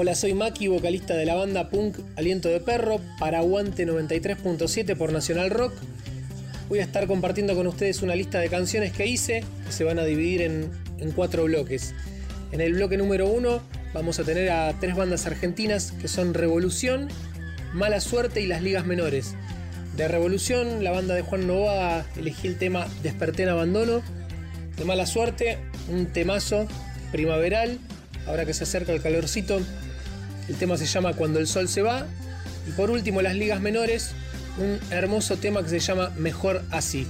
Hola, soy Maki, vocalista de la banda punk Aliento de Perro, para Aguante 93.7 por Nacional Rock. Voy a estar compartiendo con ustedes una lista de canciones que hice, que se van a dividir en, en cuatro bloques. En el bloque número uno vamos a tener a tres bandas argentinas que son Revolución, Mala Suerte y Las Ligas Menores. De Revolución, la banda de Juan Novoa elegí el tema Desperté en Abandono. De Mala Suerte, un temazo primaveral, ahora que se acerca el calorcito. El tema se llama Cuando el Sol se va. Y por último, Las Ligas Menores, un hermoso tema que se llama Mejor Así.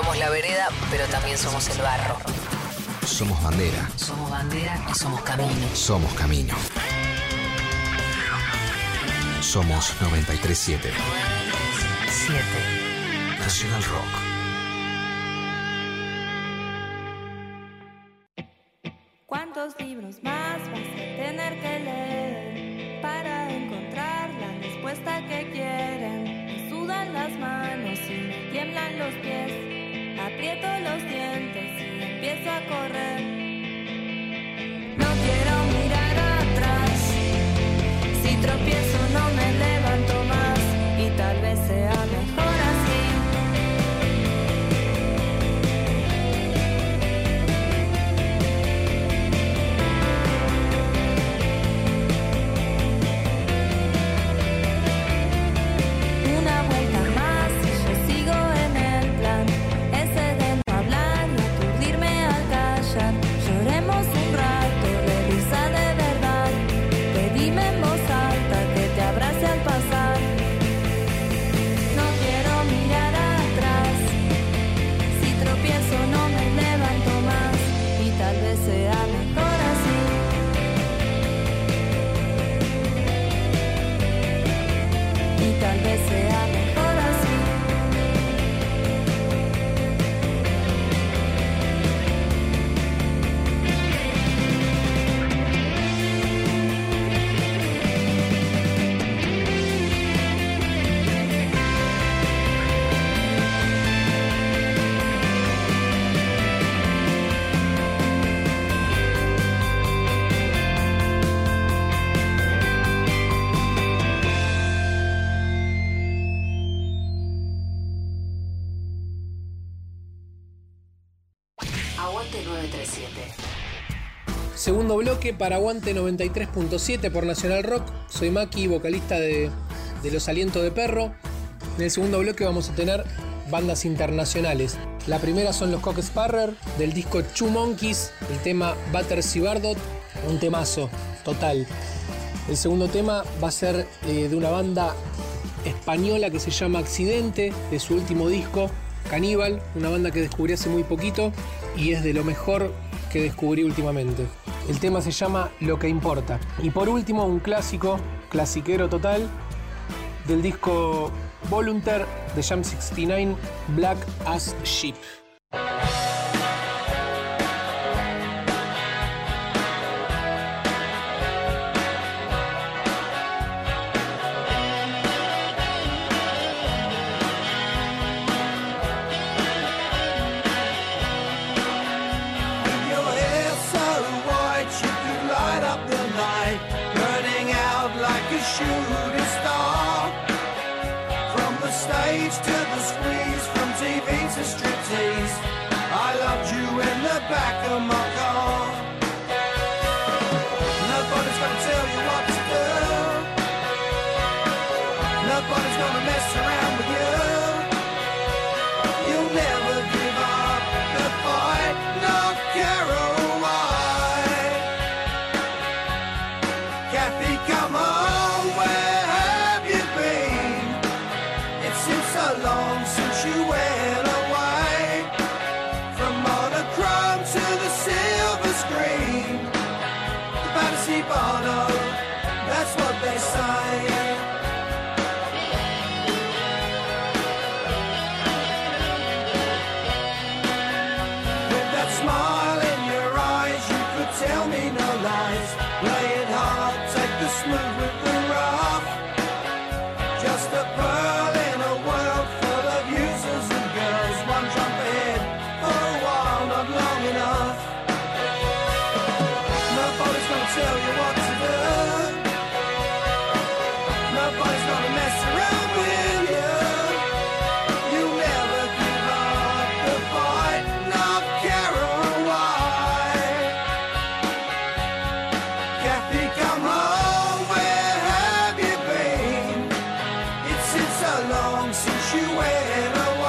Somos la vereda, pero también somos el barro. Somos bandera. Somos bandera y somos camino. Somos camino. Somos 937 7. Nacional Rock. Aguante 937. Segundo bloque para Aguante 93.7 por Nacional Rock. Soy Maki, vocalista de, de Los Alientos de Perro. En el segundo bloque vamos a tener bandas internacionales. La primera son los Cock Sparrer del disco Two Monkeys, el tema Battersea Bardot, un temazo total. El segundo tema va a ser eh, de una banda española que se llama Accidente, de su último disco, Caníbal, una banda que descubrí hace muy poquito y es de lo mejor que descubrí últimamente. El tema se llama Lo que importa. Y por último, un clásico, clasiquero total, del disco Volunteer de Jam 69, Black as Sheep. long since you went away.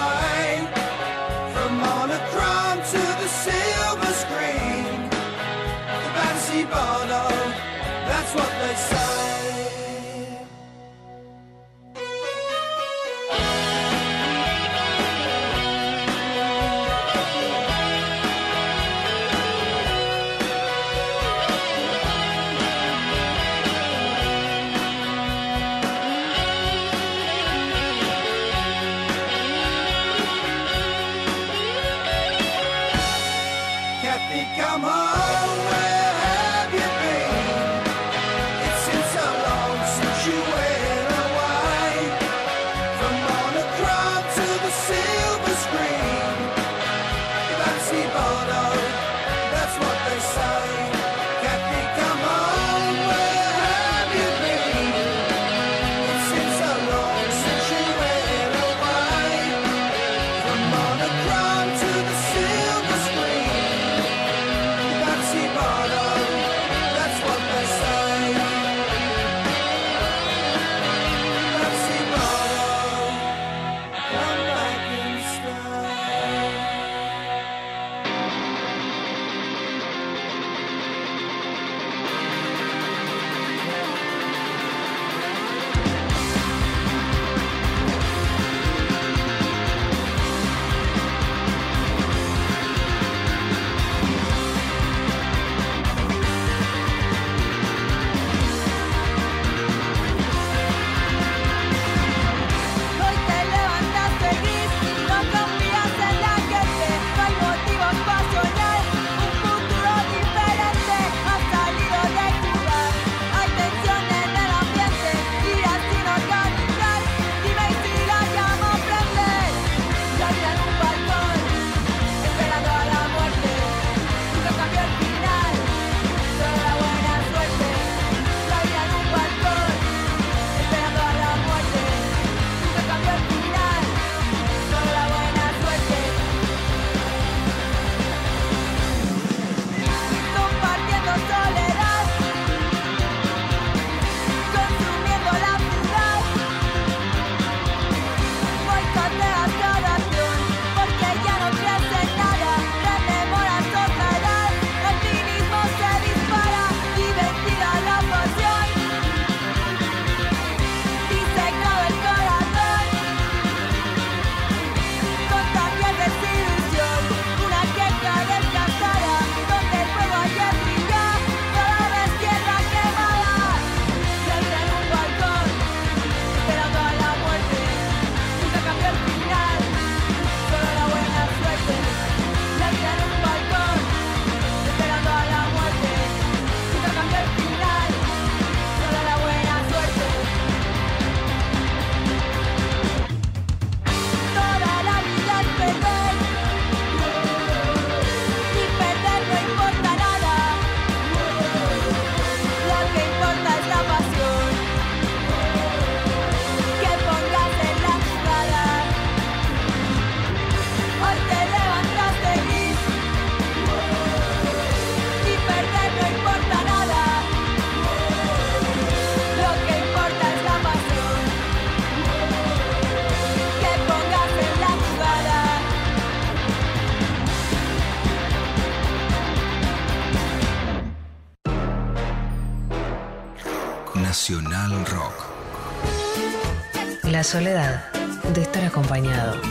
soledad de estar acompañado.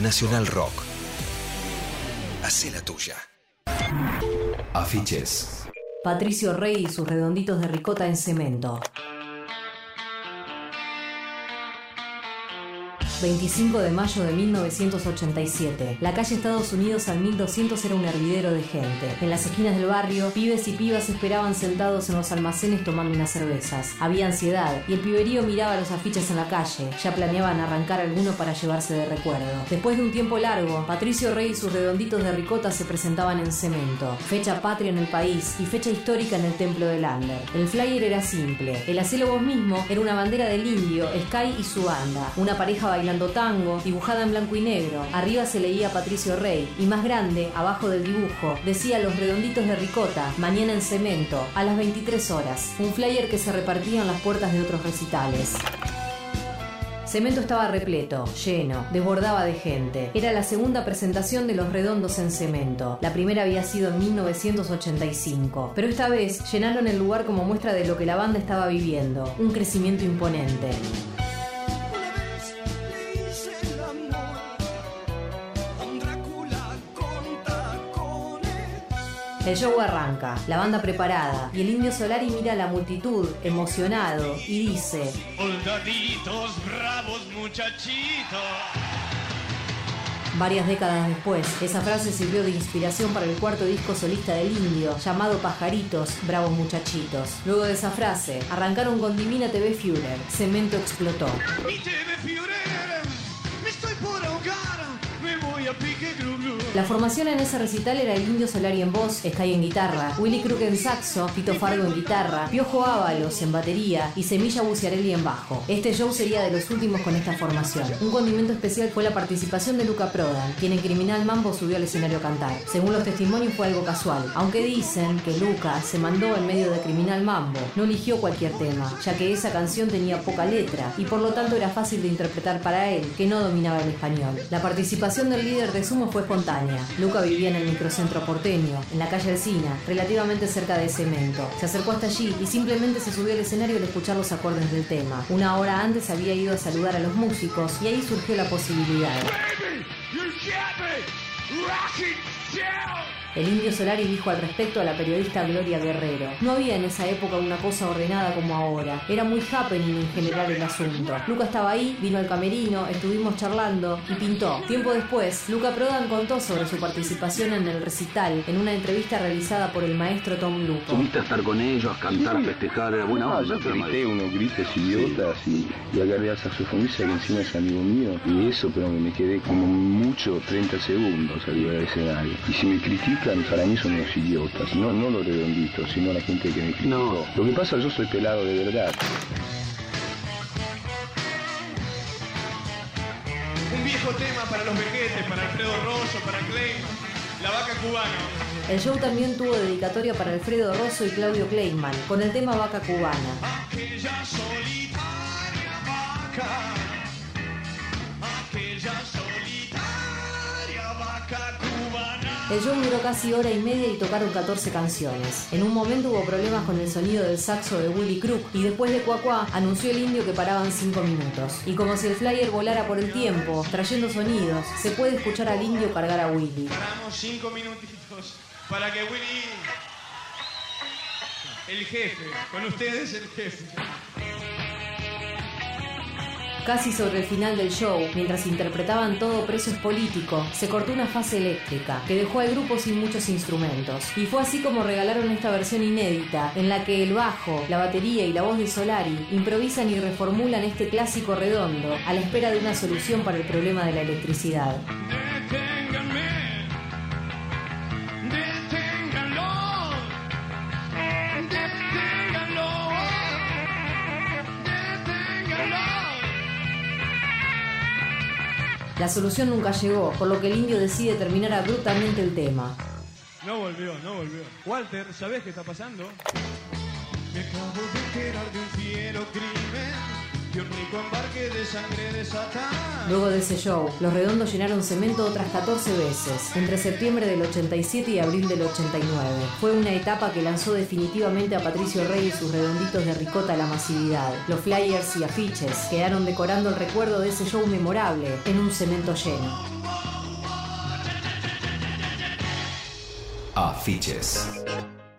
Nacional. Rock. Hacé la tuya. Afiches. Patricio Rey y sus redonditos de ricota en cemento. 25 de mayo de 1987. La calle Estados Unidos al 1200 era un hervidero de gente. En las esquinas del barrio, pibes y pibas esperaban sentados en los almacenes tomando unas cervezas. Había ansiedad y el piberío miraba los afiches en la calle. Ya planeaban arrancar alguno para llevarse de recuerdo. Después de un tiempo largo, Patricio Rey y sus redonditos de ricota se presentaban en cemento. Fecha patria en el país y fecha histórica en el templo de Lander. El flyer era simple. El hacelo vos mismo era una bandera del indio, Sky y su banda. Una pareja bailando tango, dibujada en blanco y negro. Arriba se leía Patricio Rey y más grande, abajo del dibujo, decía los redonditos de ricota, mañana en cemento, a las 23 horas. Un flyer que se repartía en las puertas de otros recitales. Cemento estaba repleto, lleno, desbordaba de gente. Era la segunda presentación de Los Redondos en Cemento. La primera había sido en 1985, pero esta vez llenaron el lugar como muestra de lo que la banda estaba viviendo, un crecimiento imponente. El show arranca, la banda preparada, y el indio Solari mira a la multitud, emocionado, y dice: Soldaditos bravos, muchachitos. Varias décadas después, esa frase sirvió de inspiración para el cuarto disco solista del indio, llamado Pajaritos, Bravos Muchachitos. Luego de esa frase, arrancaron con Divina TV Führer, Cemento explotó. Mi TV Führer, me estoy por ahogar, me voy a pique. La formación en ese recital era el Indio Solari en voz, Sky en guitarra, Willy Crook en saxo, Tito Fargo en guitarra, Piojo Ábalos en batería y Semilla Buciarelli en bajo. Este show sería de los últimos con esta formación. Un condimento especial fue la participación de Luca Prodan, quien en Criminal Mambo subió al escenario a cantar. Según los testimonios fue algo casual, aunque dicen que Luca se mandó en medio de Criminal Mambo. No eligió cualquier tema, ya que esa canción tenía poca letra y por lo tanto era fácil de interpretar para él, que no dominaba el español. La participación del líder de Sumo fue espontánea. Luca vivía en el microcentro porteño, en la calle Alcina, relativamente cerca de Cemento. Se acercó hasta allí y simplemente se subió al escenario al escuchar los acordes del tema. Una hora antes había ido a saludar a los músicos y ahí surgió la posibilidad. Baby, El indio Solari dijo al respecto a la periodista Gloria Guerrero. No había en esa época una cosa ordenada como ahora. Era muy happening en general el asunto. Luca estaba ahí, vino al camerino, estuvimos charlando y pintó. Tiempo después, Luca Prodan contó sobre su participación en el recital en una entrevista realizada por el maestro Tom Lupo. Subiste a estar con ellos, a cantar, a festejar, era buena No, onda. yo grité unos gritos idiotas y, y agarré al saxofonista que encima es amigo mío y eso, pero me quedé como mucho 30 segundos arriba del escenario. Y si me critican, para mí son unos idiotas, no, no los redonditos, sino la gente que me criticó. No. Lo que pasa, yo soy pelado de verdad. Un viejo tema para los vejetes, para Alfredo Rosso, para Clay, la vaca cubana. El show también tuvo dedicatoria para Alfredo Rosso y Claudio Kleiman, con el tema Vaca Cubana. Aquella solitaria vaca, aquella solitaria El show duró casi hora y media y tocaron 14 canciones. En un momento hubo problemas con el sonido del saxo de Willy Crook y después de Cuacuá anunció el indio que paraban 5 minutos. Y como si el flyer volara por el tiempo, trayendo sonidos, se puede escuchar al indio cargar a Willy. Paramos cinco minutitos para que Willy, el jefe, con ustedes el jefe. Casi sobre el final del show, mientras interpretaban todo preso es político, se cortó una fase eléctrica que dejó al grupo sin muchos instrumentos. Y fue así como regalaron esta versión inédita, en la que el bajo, la batería y la voz de Solari improvisan y reformulan este clásico redondo a la espera de una solución para el problema de la electricidad. La solución nunca llegó, por lo que el indio decide terminar abruptamente el tema. No volvió, no volvió. Walter, ¿sabés qué está pasando? Me acabo de enterar de un fiero crimen, Luego de ese show, los redondos llenaron cemento otras 14 veces, entre septiembre del 87 y abril del 89. Fue una etapa que lanzó definitivamente a Patricio Rey y sus redonditos de ricota a la masividad. Los flyers y afiches quedaron decorando el recuerdo de ese show memorable en un cemento lleno. Afiches.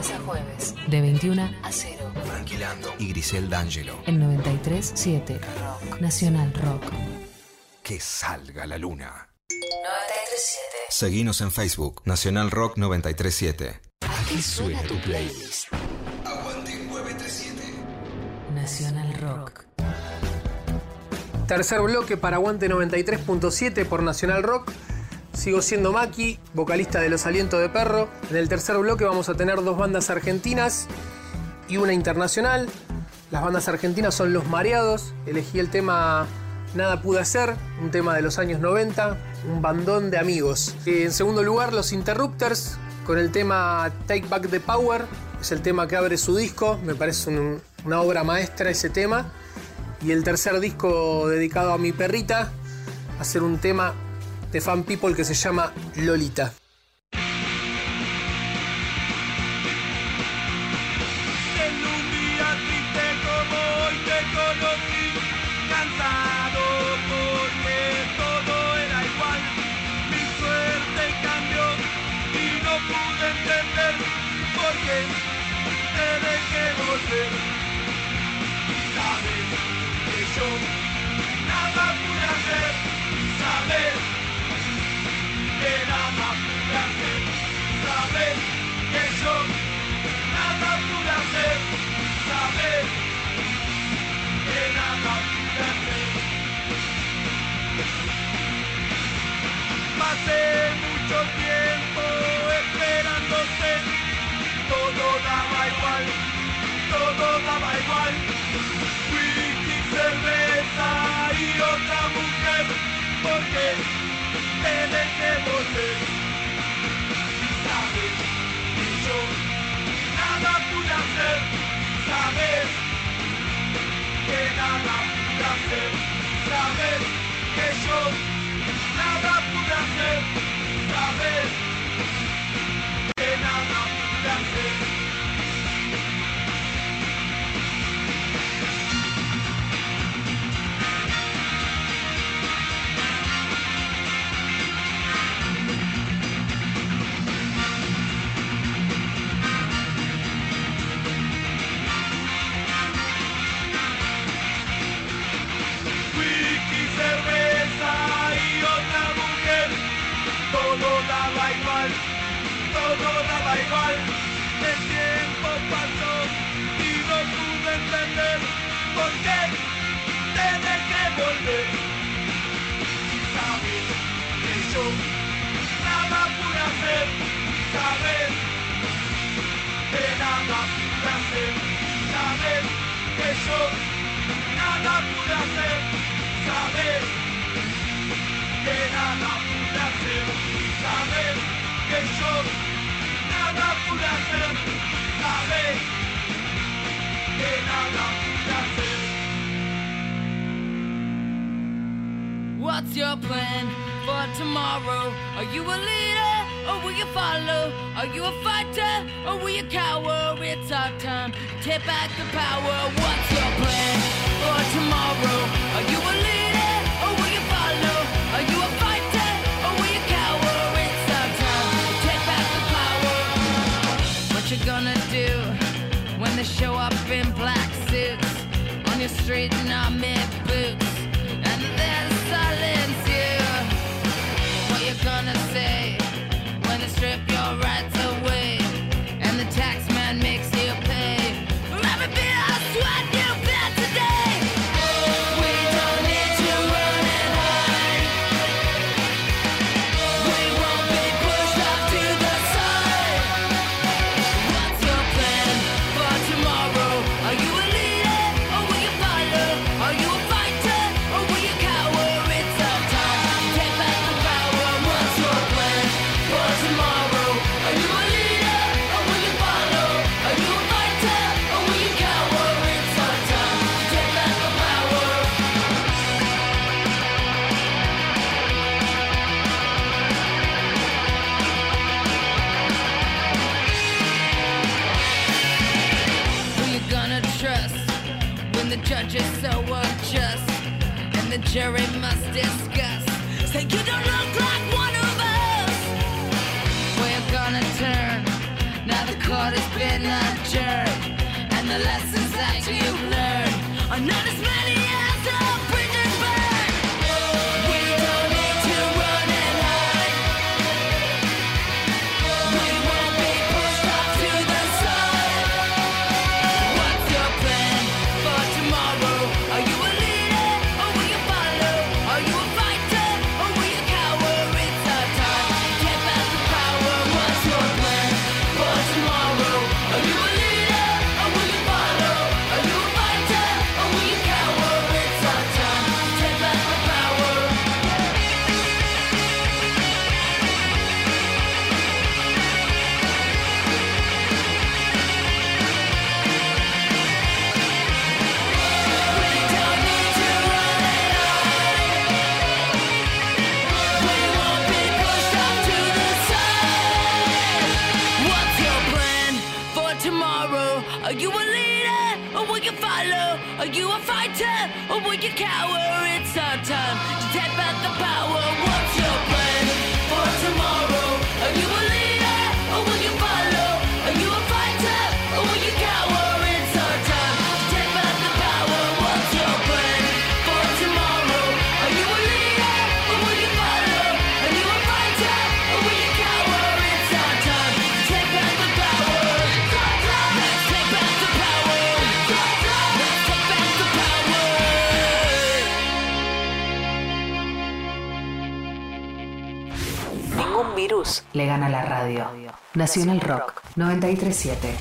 Lunes a jueves, de 21 a 0. Tranquilando y Grisel D'Angelo. En 93.7 Rock. Nacional Rock. Que salga la luna. 93.7. Seguinos en Facebook, Nacional Rock 937. Aquí suena tu playlist. Aguante 937. Nacional Rock. Tercer bloque para Aguante 93.7 por Nacional Rock. Sigo siendo Maki, vocalista de Los Alientos de Perro. En el tercer bloque vamos a tener dos bandas argentinas y una internacional. Las bandas argentinas son Los Mareados. Elegí el tema Nada pude hacer, un tema de los años 90, un bandón de amigos. Eh, En segundo lugar, Los Interrupters con el tema Take Back the Power. Es el tema que abre su disco. Me parece un- una obra maestra ese tema. Y el tercer disco dedicado a mi perrita ser un tema de Fan People que se llama Lolita. Pude entender por qué te. Mucho tiempo esperándote, todo daba igual, todo daba igual. Whisky, cerveza y otra mujer, porque te dejé volver. Sabes que yo nada pude hacer, sabes que nada pude hacer, sabes que yo nada igual. El tiempo pasó y no pude entender por qué te dejé volver. Sabes que yo nada pude hacer, sabes que nada pude hacer, sabes que yo nada pude hacer, sabes que nada pude hacer, sabes que yo What's your plan for tomorrow? Are you a leader or will you follow? Are you a fighter or will you cower? It's our time. Take back the power. What's your plan for tomorrow? Are you a leader gonna do when they show up in black suits on your street in army boots I'm not as virus le gana la radio. Nacional Rock 937.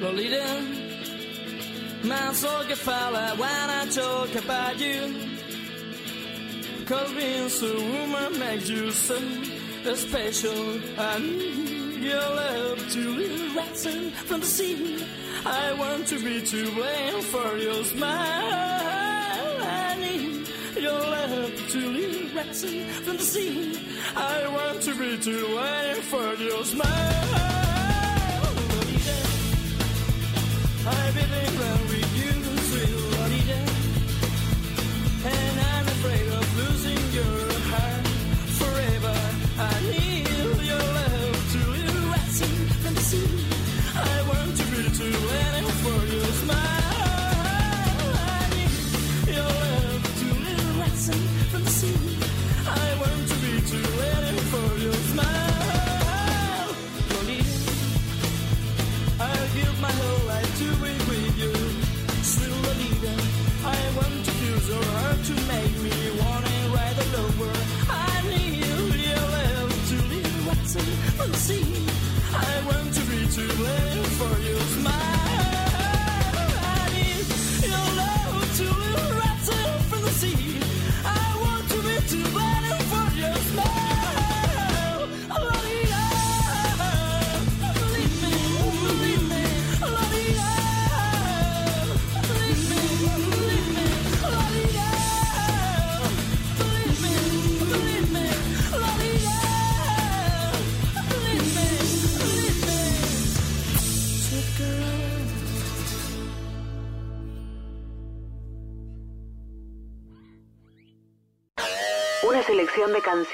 Lolita, man so woman makes you your love to rising from the sea. I want to be to blame for your smile. I need your love to rising from the sea. I want to be to blame for your smile. I believe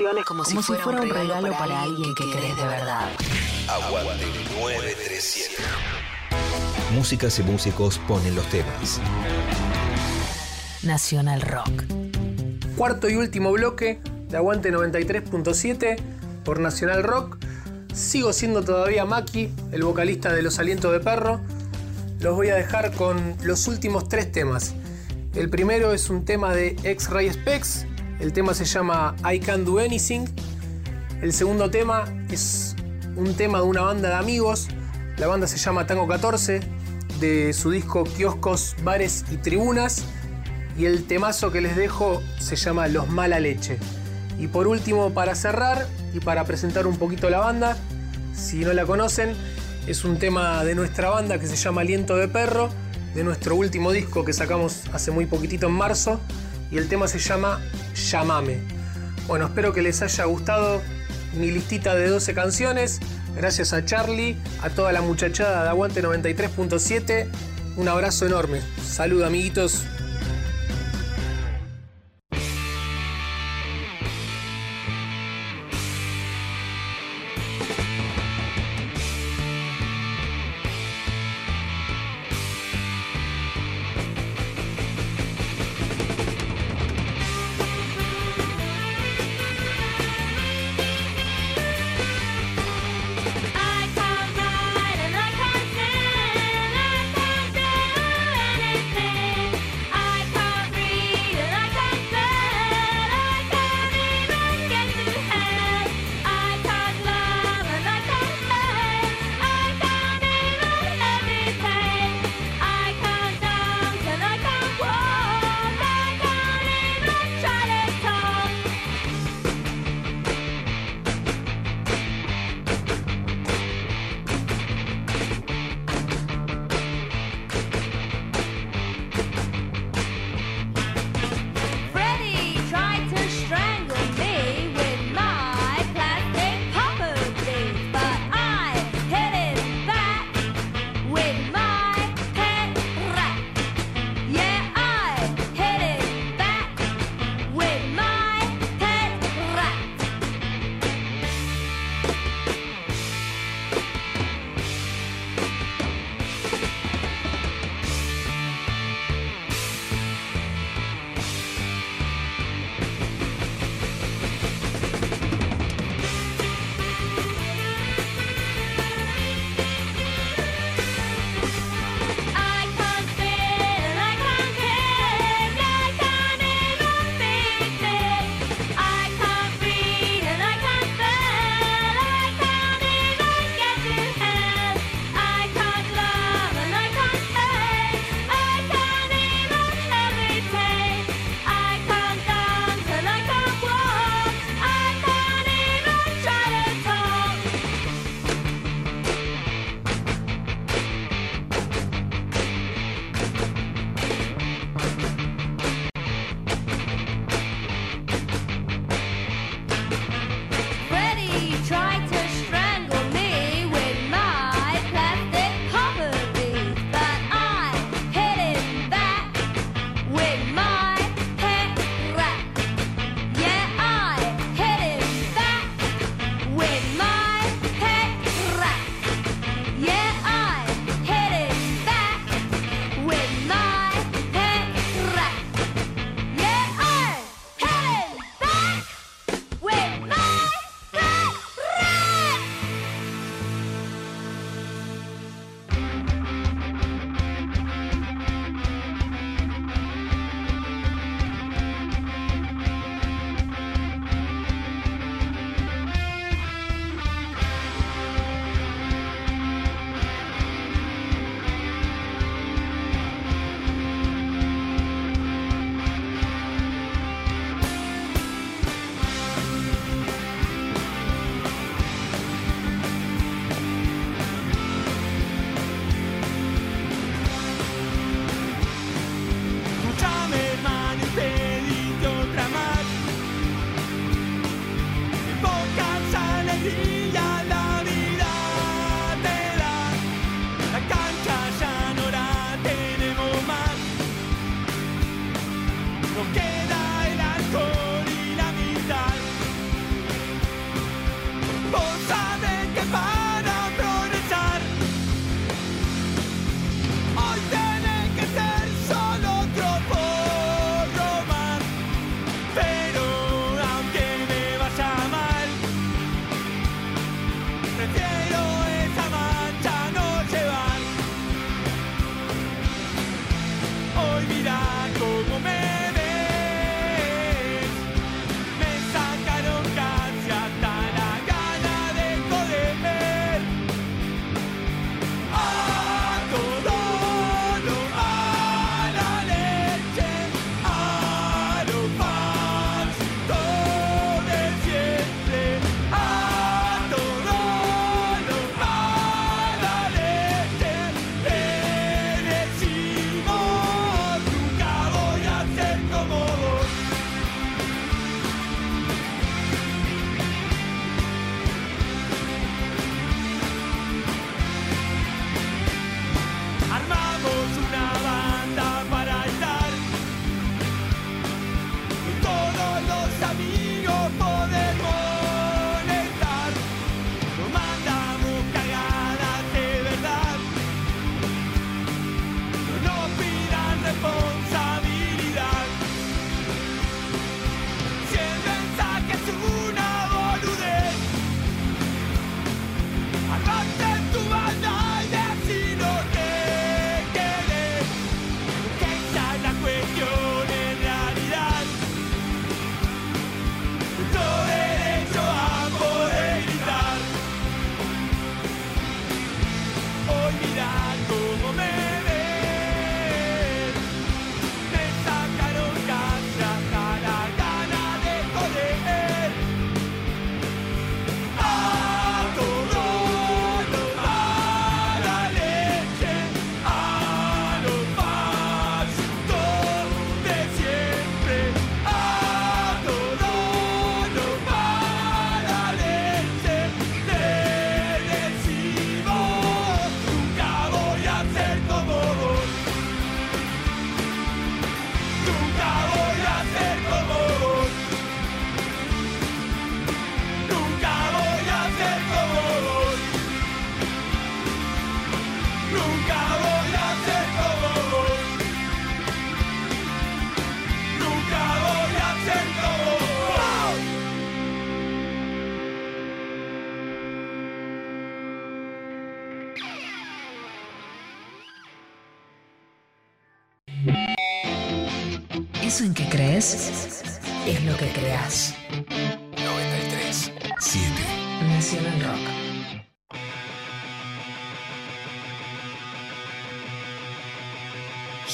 canciones como, si, fuera, un regalo, para, alguien que querés de verdad. Aguante 937. Músicas y músicos ponen los temas. Nacional Rock. Cuarto y último bloque de Aguante 93.7 por Nacional Rock. Sigo siendo todavía Maki, el vocalista de Los Alientos de Perro. Los voy a dejar con los últimos tres temas. El primero es un tema de X-Ray Specs. El tema se llama I Can Do Anything. El segundo tema es un tema de una banda de amigos. La banda se llama Tango 14, de su disco Kioscos, Bares y Tribunas. Y el temazo que les dejo se llama Los Mala Leche. Y por último, para cerrar y para presentar un poquito la banda, si no la conocen, es un tema de nuestra banda que se llama Aliento de Perro, de nuestro último disco que sacamos hace muy poquitito en marzo. Y el tema se llama Llamame. Bueno, espero que les haya gustado mi listita de 12 canciones. Gracias a Charlie, a toda la muchachada de Aguante 93.7. Un abrazo enorme. Salud, amiguitos. Jazz. 93 7 Nacional Rock.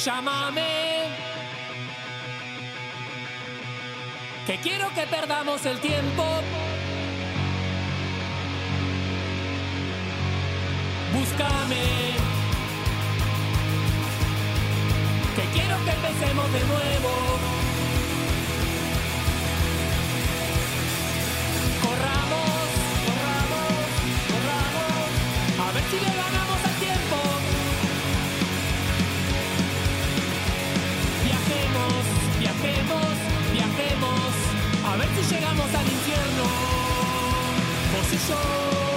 Llámame. Que quiero que perdamos el tiempo. Búscame. Que quiero que empecemos de nuevo. Si le ganamos al tiempo Viajemos, viajemos, viajemos, a ver si llegamos al infierno, por.